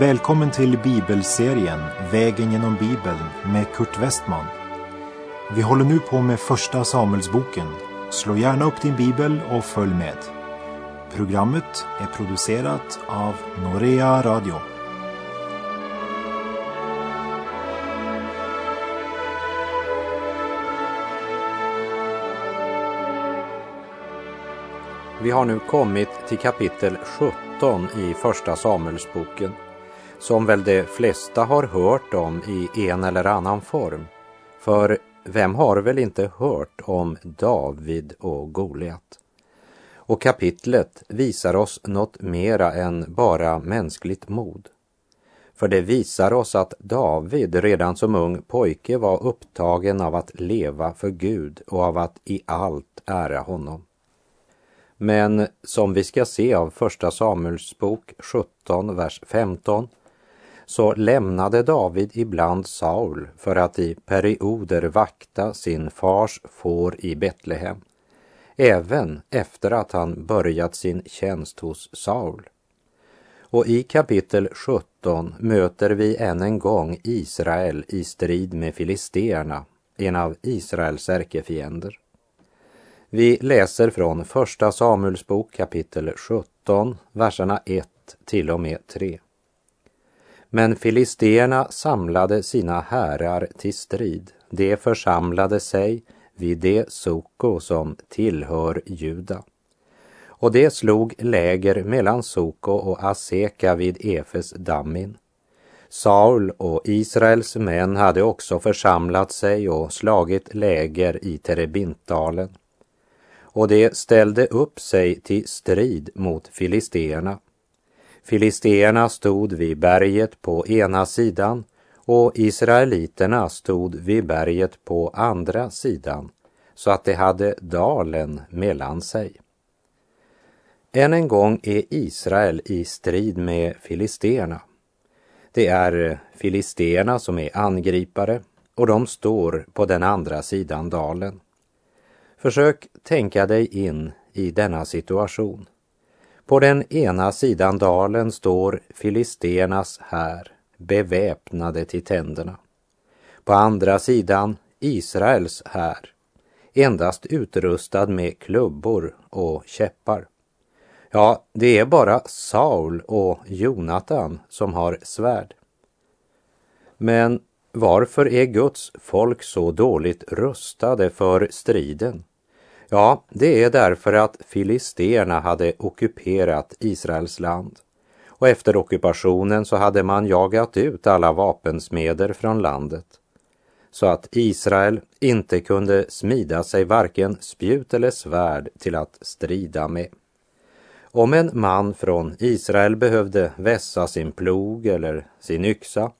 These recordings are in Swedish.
Välkommen till bibelserien Vägen genom Bibeln med Kurt Westman. Vi håller nu på med Första Samuelsboken. Slå gärna upp din bibel och följ med. Programmet är producerat av Norea Radio. Vi har nu kommit till kapitel 17 i Första Samuelsboken som väl de flesta har hört om i en eller annan form. För vem har väl inte hört om David och Goliat? Och kapitlet visar oss något mera än bara mänskligt mod. För det visar oss att David redan som ung pojke var upptagen av att leva för Gud och av att i allt ära honom. Men som vi ska se av Första Samuels bok 17, vers 15, så lämnade David ibland Saul för att i perioder vakta sin fars får i Betlehem, även efter att han börjat sin tjänst hos Saul. Och i kapitel 17 möter vi än en gång Israel i strid med filisterna, en av Israels ärkefiender. Vi läser från Första Samuelsbok kapitel 17, verserna 1 till och med 3. Men filisterna samlade sina härar till strid. De församlade sig vid det Soko som tillhör Juda. Och det slog läger mellan Soko och Aseka vid Efes dammin. Saul och Israels män hade också församlat sig och slagit läger i Terebintdalen. Och de ställde upp sig till strid mot filisterna Filisteerna stod vid berget på ena sidan och israeliterna stod vid berget på andra sidan så att de hade dalen mellan sig. Än en gång är Israel i strid med filisteerna. Det är filisteerna som är angripare och de står på den andra sidan dalen. Försök tänka dig in i denna situation. På den ena sidan dalen står filisternas här beväpnade till tänderna. På andra sidan Israels här endast utrustad med klubbor och käppar. Ja, det är bara Saul och Jonatan som har svärd. Men varför är Guds folk så dåligt rustade för striden? Ja, det är därför att filisterna hade ockuperat Israels land. Och efter ockupationen så hade man jagat ut alla vapensmeder från landet. Så att Israel inte kunde smida sig varken spjut eller svärd till att strida med. Om en man från Israel behövde vässa sin plog eller sin yxa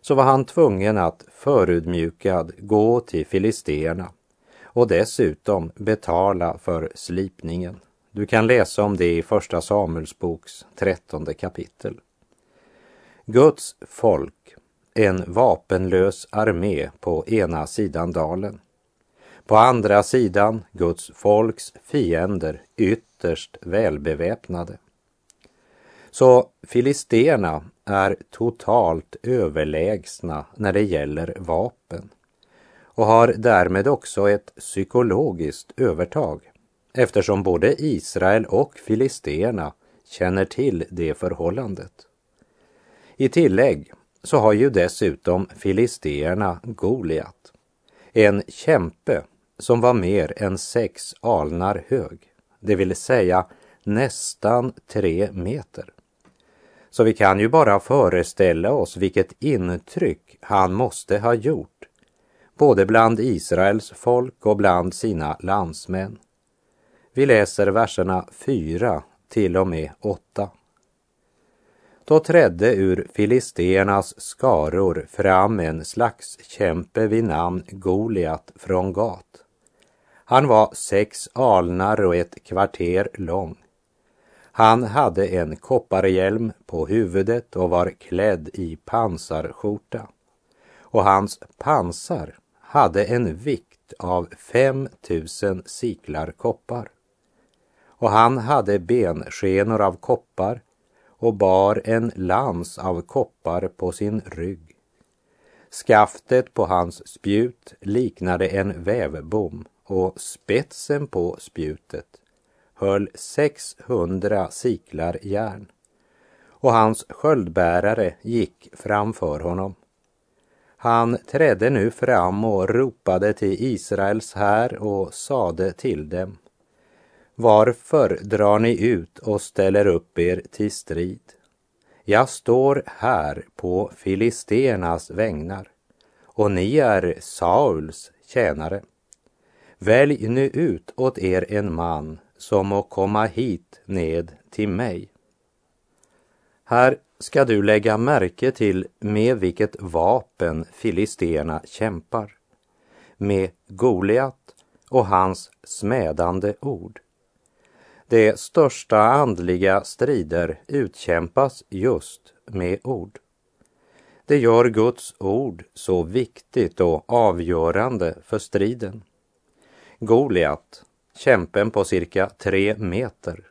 så var han tvungen att förudmjukad gå till filisterna och dessutom betala för slipningen. Du kan läsa om det i Första Samuelsboks trettonde kapitel. Guds folk, en vapenlös armé på ena sidan dalen. På andra sidan Guds folks fiender ytterst välbeväpnade. Så filisterna är totalt överlägsna när det gäller vapen och har därmed också ett psykologiskt övertag eftersom både Israel och filisterna känner till det förhållandet. I tillägg så har ju dessutom filisterna Goliat, en kämpe som var mer än sex alnar hög, det vill säga nästan tre meter. Så vi kan ju bara föreställa oss vilket intryck han måste ha gjort både bland Israels folk och bland sina landsmän. Vi läser verserna 4 till och med 8. Då trädde ur filisternas skaror fram en slags kämpe vid namn Goliat från Gat. Han var sex alnar och ett kvarter lång. Han hade en kopparhjälm på huvudet och var klädd i pansarskjorta. Och hans pansar hade en vikt av 5000 siklar koppar. Och han hade benskenor av koppar och bar en lans av koppar på sin rygg. Skaftet på hans spjut liknade en vävbom och spetsen på spjutet höll 600 siklar järn och hans sköldbärare gick framför honom. Han trädde nu fram och ropade till Israels här och sade till dem. Varför drar ni ut och ställer upp er till strid? Jag står här på filisternas vägnar och ni är Sauls tjänare. Välj nu ut åt er en man som må komma hit ned till mig. Här ska du lägga märke till med vilket vapen filisterna kämpar. Med Goliat och hans smädande ord. De största andliga strider utkämpas just med ord. Det gör Guds ord så viktigt och avgörande för striden. Goliat, kämpen på cirka tre meter,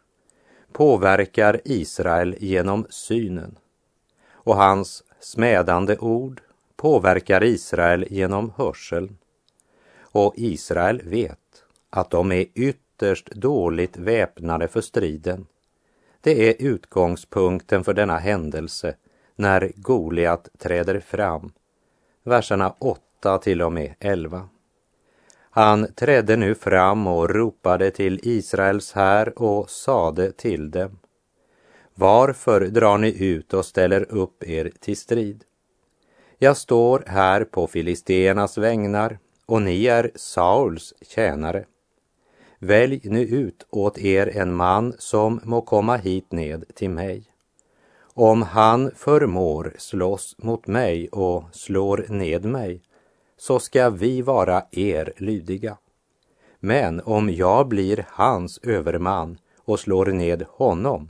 påverkar Israel genom synen och hans smädande ord påverkar Israel genom hörseln. Och Israel vet att de är ytterst dåligt väpnade för striden. Det är utgångspunkten för denna händelse när Goliat träder fram. Verserna 8 till och med 11. Han trädde nu fram och ropade till Israels här och sade till dem. Varför drar ni ut och ställer upp er till strid? Jag står här på filisteernas vägnar och ni är Sauls tjänare. Välj nu ut åt er en man som må komma hit ned till mig. Om han förmår slåss mot mig och slår ned mig, så ska vi vara er lydiga. Men om jag blir hans överman och slår ned honom,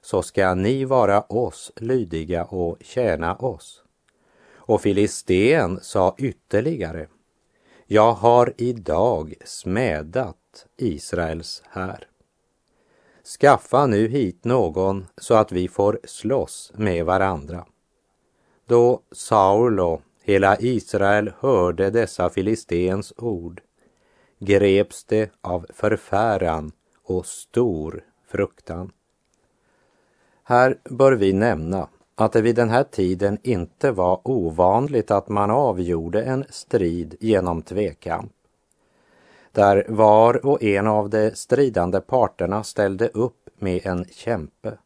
så ska ni vara oss lydiga och tjäna oss. Och Filisten sa ytterligare, jag har idag smädat Israels här. Skaffa nu hit någon så att vi får slåss med varandra. Då Saul och hela Israel hörde dessa Filistens ord greps det av förfäran och stor fruktan. Här bör vi nämna att det vid den här tiden inte var ovanligt att man avgjorde en strid genom tvekamp. Där var och en av de stridande parterna ställde upp med en kämpe.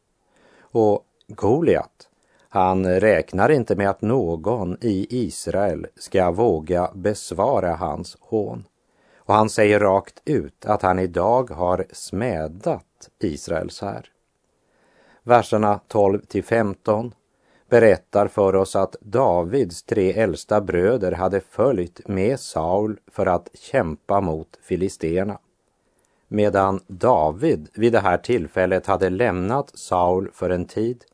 Och Goliat, han räknar inte med att någon i Israel ska våga besvara hans hån. Och han säger rakt ut att han idag har smädat Israels här. Verserna 12 till 15 berättar för oss att Davids tre äldsta bröder hade följt med Saul för att kämpa mot filisterna. Medan David vid det här tillfället hade lämnat Saul för en tid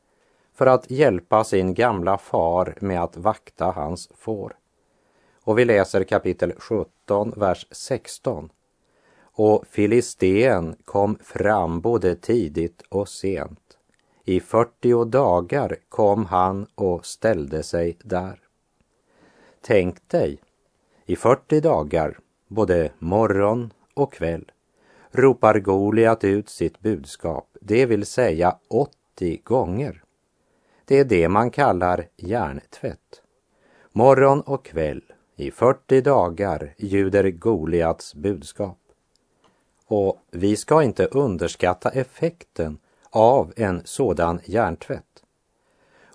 för att hjälpa sin gamla far med att vakta hans får. Och vi läser kapitel 17, vers 16. Och Filisteen kom fram både tidigt och sent i 40 dagar kom han och ställde sig där. Tänk dig, i 40 dagar, både morgon och kväll, ropar Goliat ut sitt budskap, det vill säga 80 gånger. Det är det man kallar hjärntvätt. Morgon och kväll, i 40 dagar, ljuder Goliats budskap. Och vi ska inte underskatta effekten av en sådan hjärntvätt.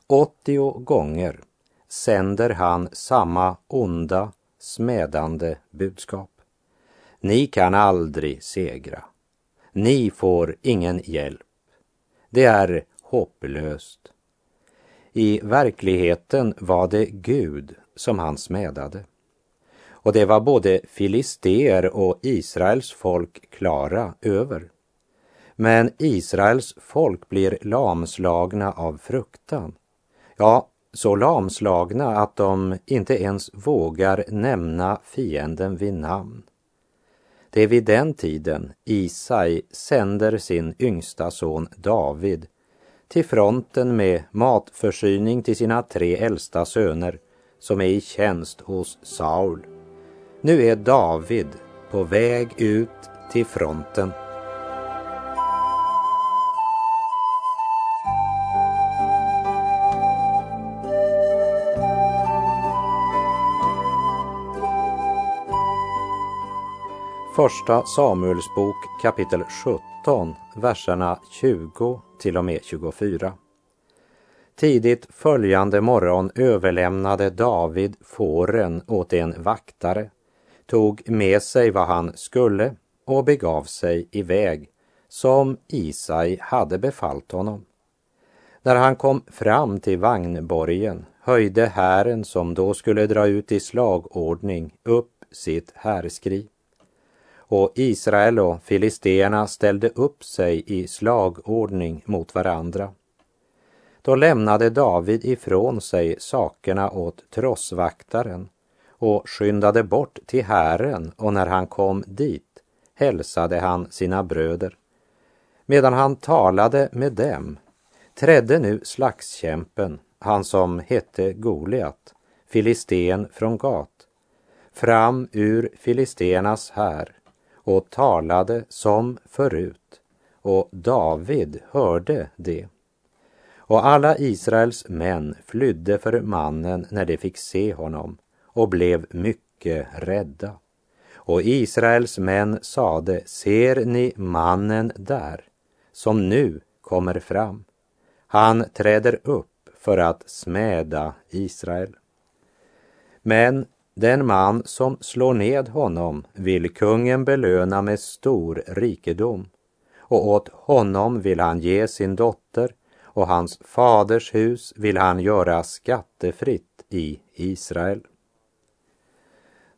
80 gånger sänder han samma onda, smädande budskap. Ni kan aldrig segra. Ni får ingen hjälp. Det är hopplöst. I verkligheten var det Gud som han smädade. Och det var både filister och Israels folk klara över. Men Israels folk blir lamslagna av fruktan. Ja, så lamslagna att de inte ens vågar nämna fienden vid namn. Det är vid den tiden Isai sänder sin yngsta son David till fronten med matförsyning till sina tre äldsta söner som är i tjänst hos Saul. Nu är David på väg ut till fronten. Första Samuelsbok kapitel 17, verserna 20 till och med 24. Tidigt följande morgon överlämnade David fåren åt en vaktare, tog med sig vad han skulle och begav sig iväg, som Isai hade befallt honom. När han kom fram till vagnborgen höjde hären som då skulle dra ut i slagordning upp sitt härskri och Israel och filisterna ställde upp sig i slagordning mot varandra. Då lämnade David ifrån sig sakerna åt trossvaktaren och skyndade bort till hären och när han kom dit hälsade han sina bröder. Medan han talade med dem trädde nu slagskämpen, han som hette Goliat, filisten från Gat, fram ur filisternas här och talade som förut, och David hörde det. Och alla Israels män flydde för mannen när de fick se honom och blev mycket rädda. Och Israels män sade, ser ni mannen där, som nu kommer fram? Han träder upp för att smäda Israel. Men den man som slår ned honom vill kungen belöna med stor rikedom och åt honom vill han ge sin dotter och hans faders hus vill han göra skattefritt i Israel.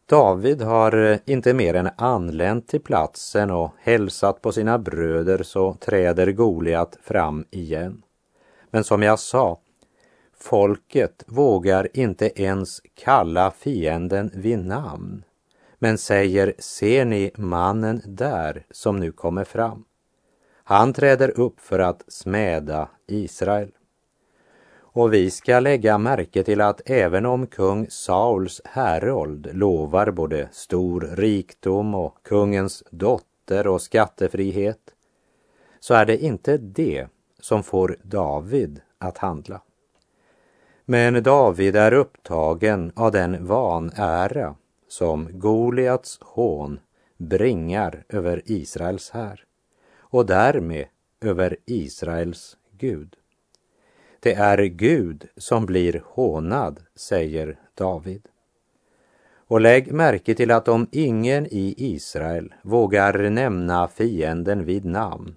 David har eh, inte mer än anlänt till platsen och hälsat på sina bröder så träder Goliat fram igen. Men som jag sa, Folket vågar inte ens kalla fienden vid namn, men säger, ser ni mannen där som nu kommer fram? Han träder upp för att smäda Israel. Och vi ska lägga märke till att även om kung Sauls härold lovar både stor rikdom och kungens dotter och skattefrihet, så är det inte det som får David att handla. Men David är upptagen av den vanära som Goliats hån bringar över Israels här och därmed över Israels Gud. Det är Gud som blir hånad, säger David. Och lägg märke till att om ingen i Israel vågar nämna fienden vid namn,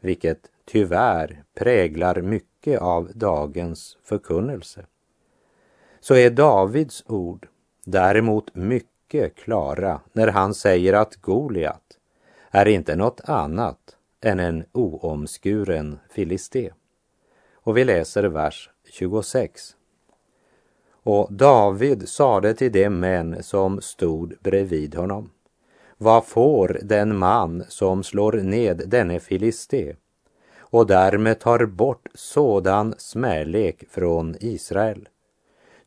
vilket tyvärr präglar mycket av dagens förkunnelse, så är Davids ord däremot mycket klara när han säger att Goliat är inte något annat än en oomskuren filisté. Och vi läser vers 26. Och David sade till de män som stod bredvid honom. Vad får den man som slår ned denne filisté och därmed tar bort sådan smälek från Israel.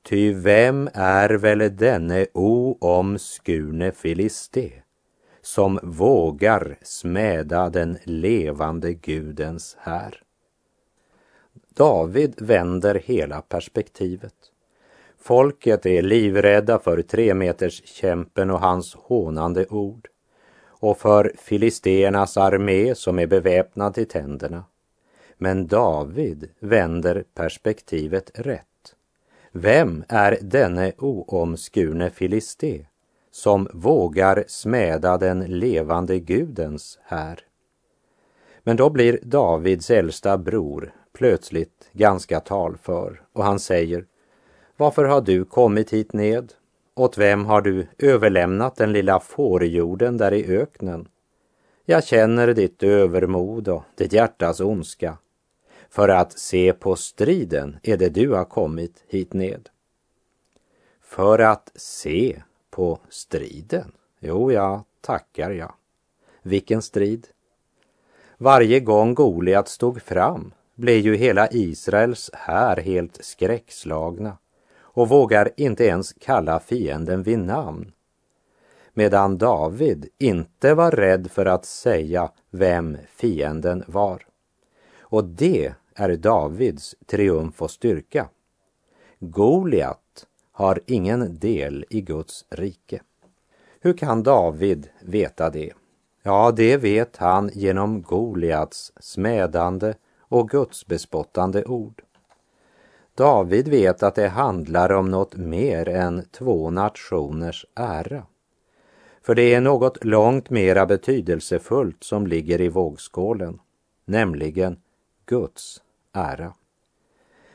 Ty vem är väl denne oomskurne filiste som vågar smäda den levande Gudens här? David vänder hela perspektivet. Folket är livrädda för tremeterskämpen och hans hånande ord och för filisternas armé som är beväpnad till tänderna. Men David vänder perspektivet rätt. Vem är denne oomskurne filisté som vågar smäda den levande Gudens här? Men då blir Davids äldsta bror plötsligt ganska talför och han säger Varför har du kommit hit ned? Åt vem har du överlämnat den lilla fårjorden där i öknen? Jag känner ditt övermod och ditt hjärtas ondska. För att se på striden är det du har kommit hit ned. För att se på striden? Jo, jag tackar jag. Vilken strid? Varje gång Goliat stod fram blev ju hela Israels här helt skräckslagna och vågar inte ens kalla fienden vid namn. Medan David inte var rädd för att säga vem fienden var. Och det är Davids triumf och styrka. Goliat har ingen del i Guds rike. Hur kan David veta det? Ja, det vet han genom Goliats smädande och gudsbespottande ord. David vet att det handlar om något mer än två nationers ära. För det är något långt mera betydelsefullt som ligger i vågskålen, nämligen Guds ära.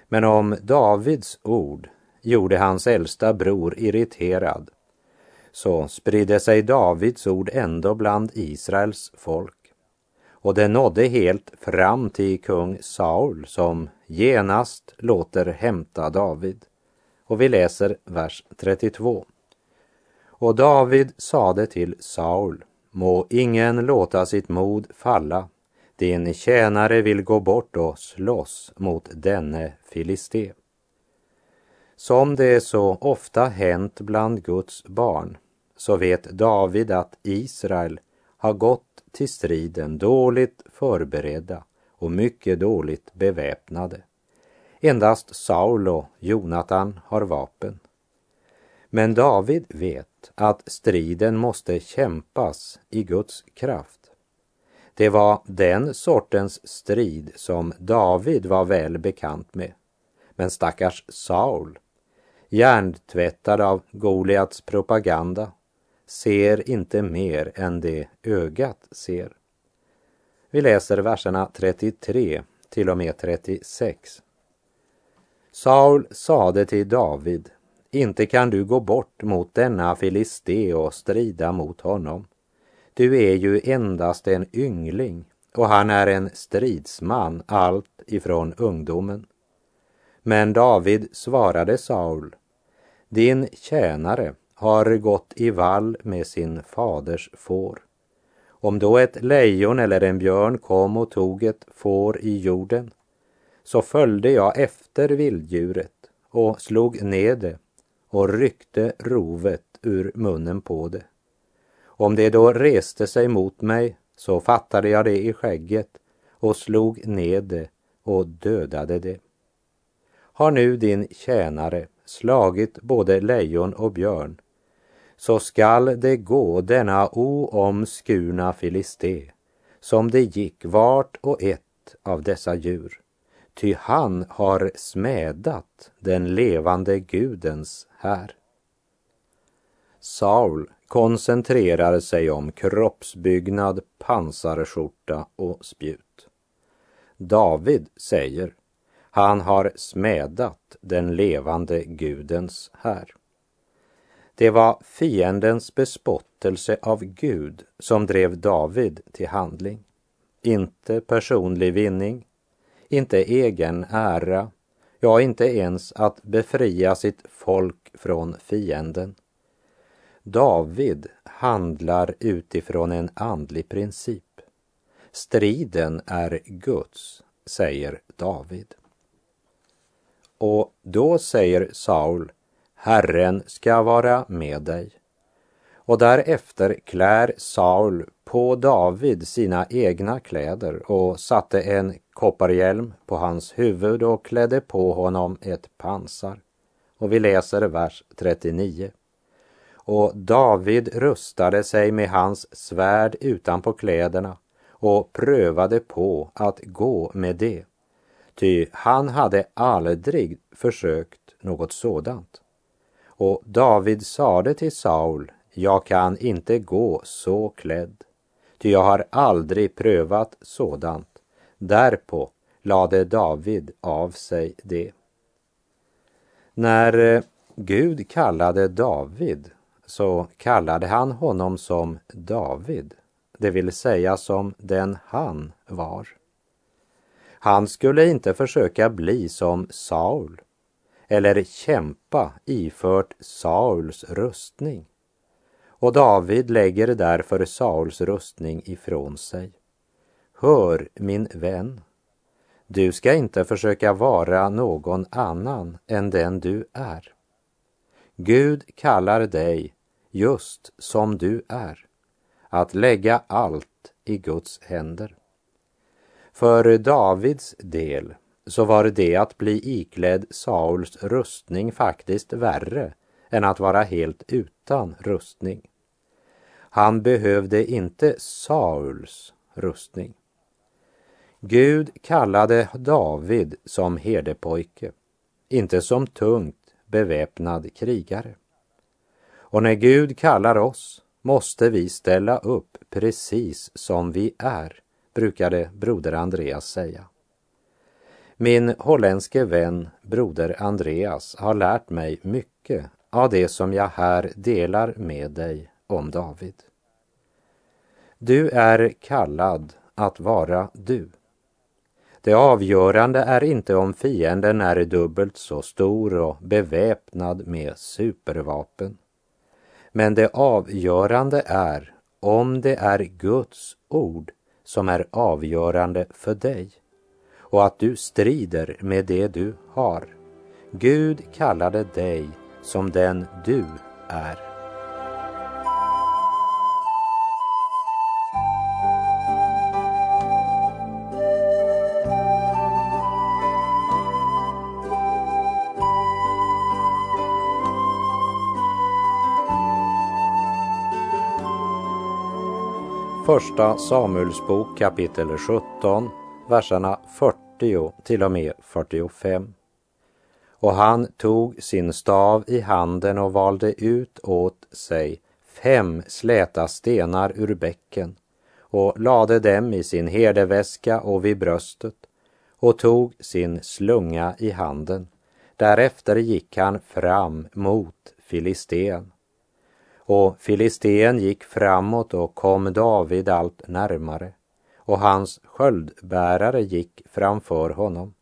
Men om Davids ord gjorde hans äldsta bror irriterad så spridde sig Davids ord ändå bland Israels folk och det nådde helt fram till kung Saul som genast låter hämta David. Och vi läser vers 32. Och David sade till Saul, må ingen låta sitt mod falla, din tjänare vill gå bort och slåss mot denne filisté. Som det så ofta hänt bland Guds barn så vet David att Israel har gått till striden dåligt förberedda och mycket dåligt beväpnade. Endast Saul och Jonatan har vapen. Men David vet att striden måste kämpas i Guds kraft. Det var den sortens strid som David var väl bekant med. Men stackars Saul, hjärntvättad av Goliats propaganda, ser inte mer än det ögat ser. Vi läser verserna 33 till och med 36. Saul sade till David, inte kan du gå bort mot denna filiste och strida mot honom. Du är ju endast en yngling och han är en stridsman allt ifrån ungdomen. Men David svarade Saul, din tjänare har gått i vall med sin faders får. Om då ett lejon eller en björn kom och tog ett får i jorden, så följde jag efter vilddjuret och slog ned det och ryckte rovet ur munnen på det. Om det då reste sig mot mig så fattade jag det i skägget och slog ned det och dödade det. Har nu din tjänare slagit både lejon och björn så skall det gå denna oomskurna filisté som det gick vart och ett av dessa djur. Ty han har smädat den levande Gudens här. Saul koncentrerar sig om kroppsbyggnad, pansarskjorta och spjut. David säger, han har smädat den levande Gudens här. Det var fiendens bespottelse av Gud som drev David till handling. Inte personlig vinning, inte egen ära, ja, inte ens att befria sitt folk från fienden. David handlar utifrån en andlig princip. Striden är Guds, säger David. Och då säger Saul Herren ska vara med dig. Och därefter klär Saul på David sina egna kläder och satte en kopparhjälm på hans huvud och klädde på honom ett pansar. Och vi läser vers 39. Och David rustade sig med hans svärd utanpå kläderna och prövade på att gå med det. Ty han hade aldrig försökt något sådant. Och David sade till Saul, jag kan inte gå så klädd, ty jag har aldrig prövat sådant. Därpå lade David av sig det. När eh, Gud kallade David så kallade han honom som David, det vill säga som den han var. Han skulle inte försöka bli som Saul eller kämpa ifört Sauls rustning. Och David lägger därför Sauls rustning ifrån sig. Hör, min vän, Du ska inte försöka vara någon annan än den du är. Gud kallar dig just som du är, att lägga allt i Guds händer. För Davids del så var det att bli iklädd Sauls rustning faktiskt värre än att vara helt utan rustning. Han behövde inte Sauls rustning. Gud kallade David som herdepojke, inte som tungt beväpnad krigare. Och när Gud kallar oss måste vi ställa upp precis som vi är, brukade broder Andreas säga. Min holländske vän broder Andreas har lärt mig mycket av det som jag här delar med dig om David. Du är kallad att vara du. Det avgörande är inte om fienden är dubbelt så stor och beväpnad med supervapen. Men det avgörande är om det är Guds ord som är avgörande för dig och att du strider med det du har. Gud kallade dig som den du är. Första Samuelsbok kapitel 17, verserna 40 till och med 45. Och han tog sin stav i handen och valde ut åt sig fem släta stenar ur bäcken och lade dem i sin herdeväska och vid bröstet och tog sin slunga i handen. Därefter gick han fram mot Filisteen. Och filisten gick framåt och kom David allt närmare och hans sköldbärare gick framför honom.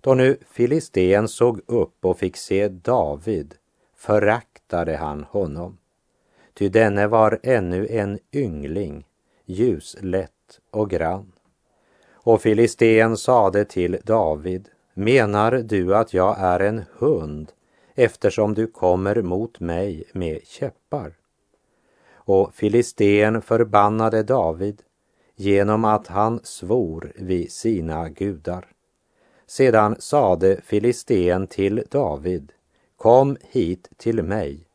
Då nu filisten såg upp och fick se David föraktade han honom. Ty denne var ännu en yngling, ljuslätt och grann. Och filisten sade till David, menar du att jag är en hund eftersom du kommer mot mig med käppar? Och filisten förbannade David genom att han svor vid sina gudar. Sedan sade filisten till David, kom hit till mig,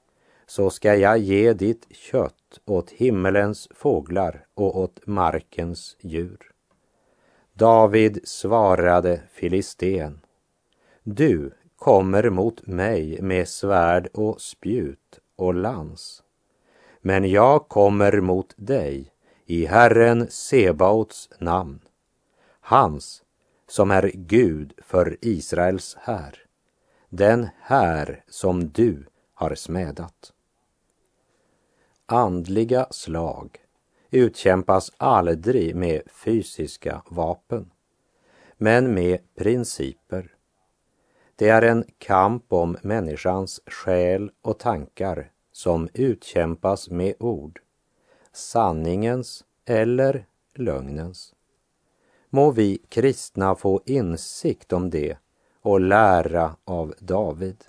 så ska jag ge ditt kött åt himmelens fåglar och åt markens djur. David svarade filisten, du kommer mot mig med svärd och spjut och lans, men jag kommer mot dig i Herren Sebaots namn, hans som är Gud för Israels här, den här som du har smädat. Andliga slag utkämpas aldrig med fysiska vapen, men med principer. Det är en kamp om människans själ och tankar som utkämpas med ord, sanningens eller lögnens. Må vi kristna få insikt om det och lära av David.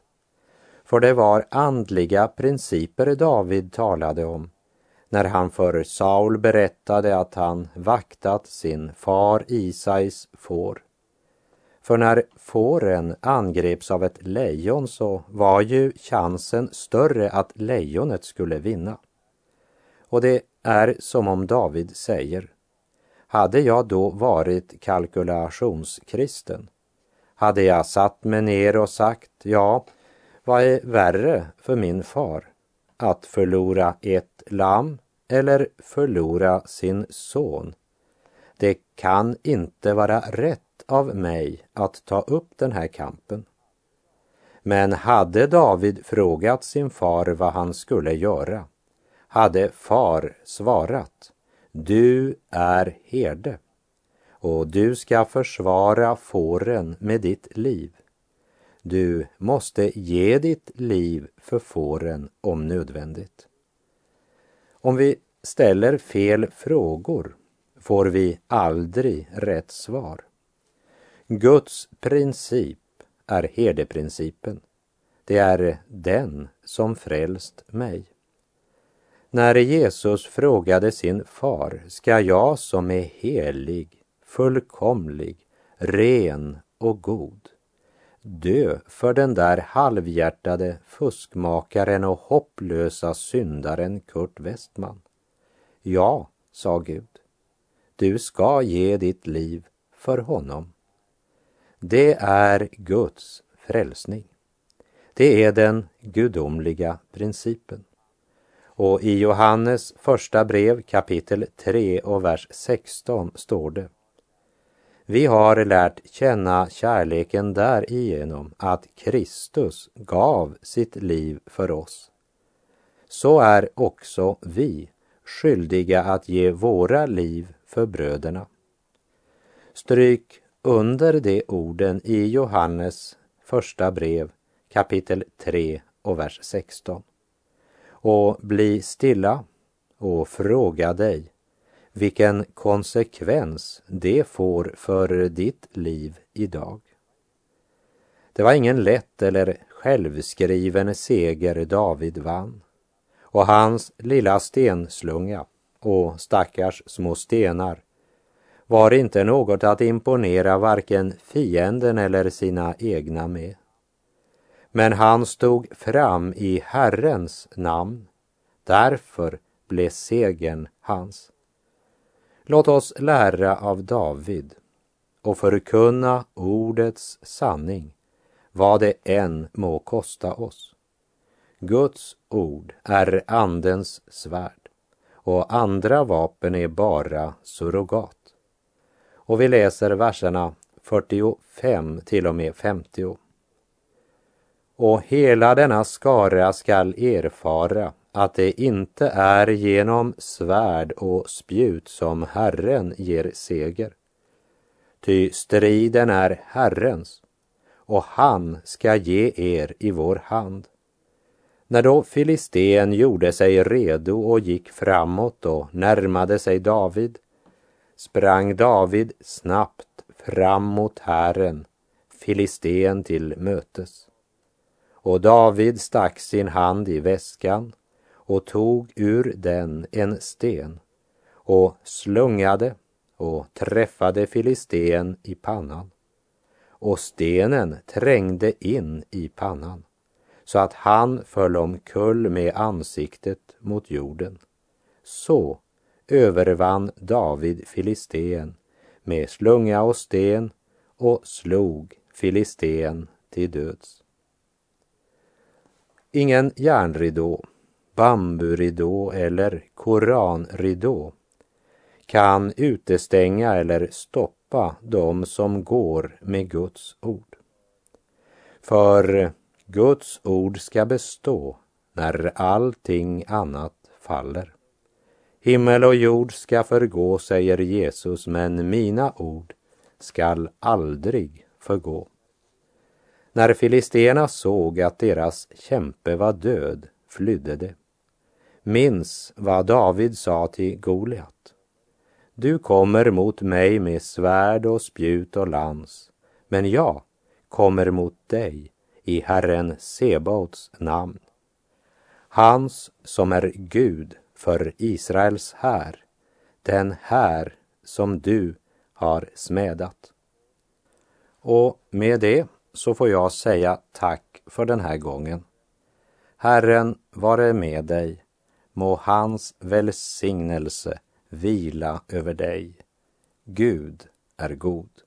För det var andliga principer David talade om när han för Saul berättade att han vaktat sin far Isais får. För när fåren angreps av ett lejon så var ju chansen större att lejonet skulle vinna. Och det är som om David säger, hade jag då varit kalkulationskristen hade jag satt mig ner och sagt, ja, vad är värre för min far? Att förlora ett lamm eller förlora sin son? Det kan inte vara rätt av mig att ta upp den här kampen. Men hade David frågat sin far vad han skulle göra hade far svarat Du är herde och du ska försvara fåren med ditt liv. Du måste ge ditt liv för fåren om nödvändigt. Om vi ställer fel frågor får vi aldrig rätt svar. Guds princip är herdeprincipen. Det är den som frälst mig. När Jesus frågade sin far, ska jag som är helig, fullkomlig, ren och god dö för den där halvhjärtade fuskmakaren och hopplösa syndaren Kurt Westman? Ja, sa Gud. Du ska ge ditt liv för honom. Det är Guds frälsning. Det är den gudomliga principen. Och i Johannes första brev kapitel 3 och vers 16 står det. Vi har lärt känna kärleken därigenom att Kristus gav sitt liv för oss. Så är också vi skyldiga att ge våra liv för bröderna. Stryk under de orden i Johannes första brev kapitel 3 och vers 16. Och bli stilla och fråga dig vilken konsekvens det får för ditt liv idag. Det var ingen lätt eller självskriven seger David vann och hans lilla stenslunga och stackars små stenar var inte något att imponera varken fienden eller sina egna med. Men han stod fram i Herrens namn. Därför blev segern hans. Låt oss lära av David och förkunna ordets sanning, vad det än må kosta oss. Guds ord är Andens svärd och andra vapen är bara surrogat. Och vi läser verserna 45 till och med 50. Och hela denna skara skall erfara att det inte är genom svärd och spjut som Herren ger seger. Ty striden är Herrens och han ska ge er i vår hand. När då Filisten gjorde sig redo och gick framåt och närmade sig David sprang David snabbt fram mot Herren, Filisten till mötes. Och David stack sin hand i väskan och tog ur den en sten och slungade och träffade Filisten i pannan. Och stenen trängde in i pannan så att han föll omkull med ansiktet mot jorden. Så övervann David Filisten med slunga och sten och slog Filisten till döds. Ingen järnridå, bamburidå eller koranridå kan utestänga eller stoppa dem som går med Guds ord. För Guds ord ska bestå när allting annat faller. Himmel och jord ska förgå, säger Jesus, men mina ord skall aldrig förgå. När filisterna såg att deras kämpe var död flydde de. Minns vad David sa till Goliat. Du kommer mot mig med svärd och spjut och lans, men jag kommer mot dig i Herren Sebaots namn. Hans som är Gud för Israels här, den här som du har smädat. Och med det så får jag säga tack för den här gången. Herren vare med dig. Må hans välsignelse vila över dig. Gud är god.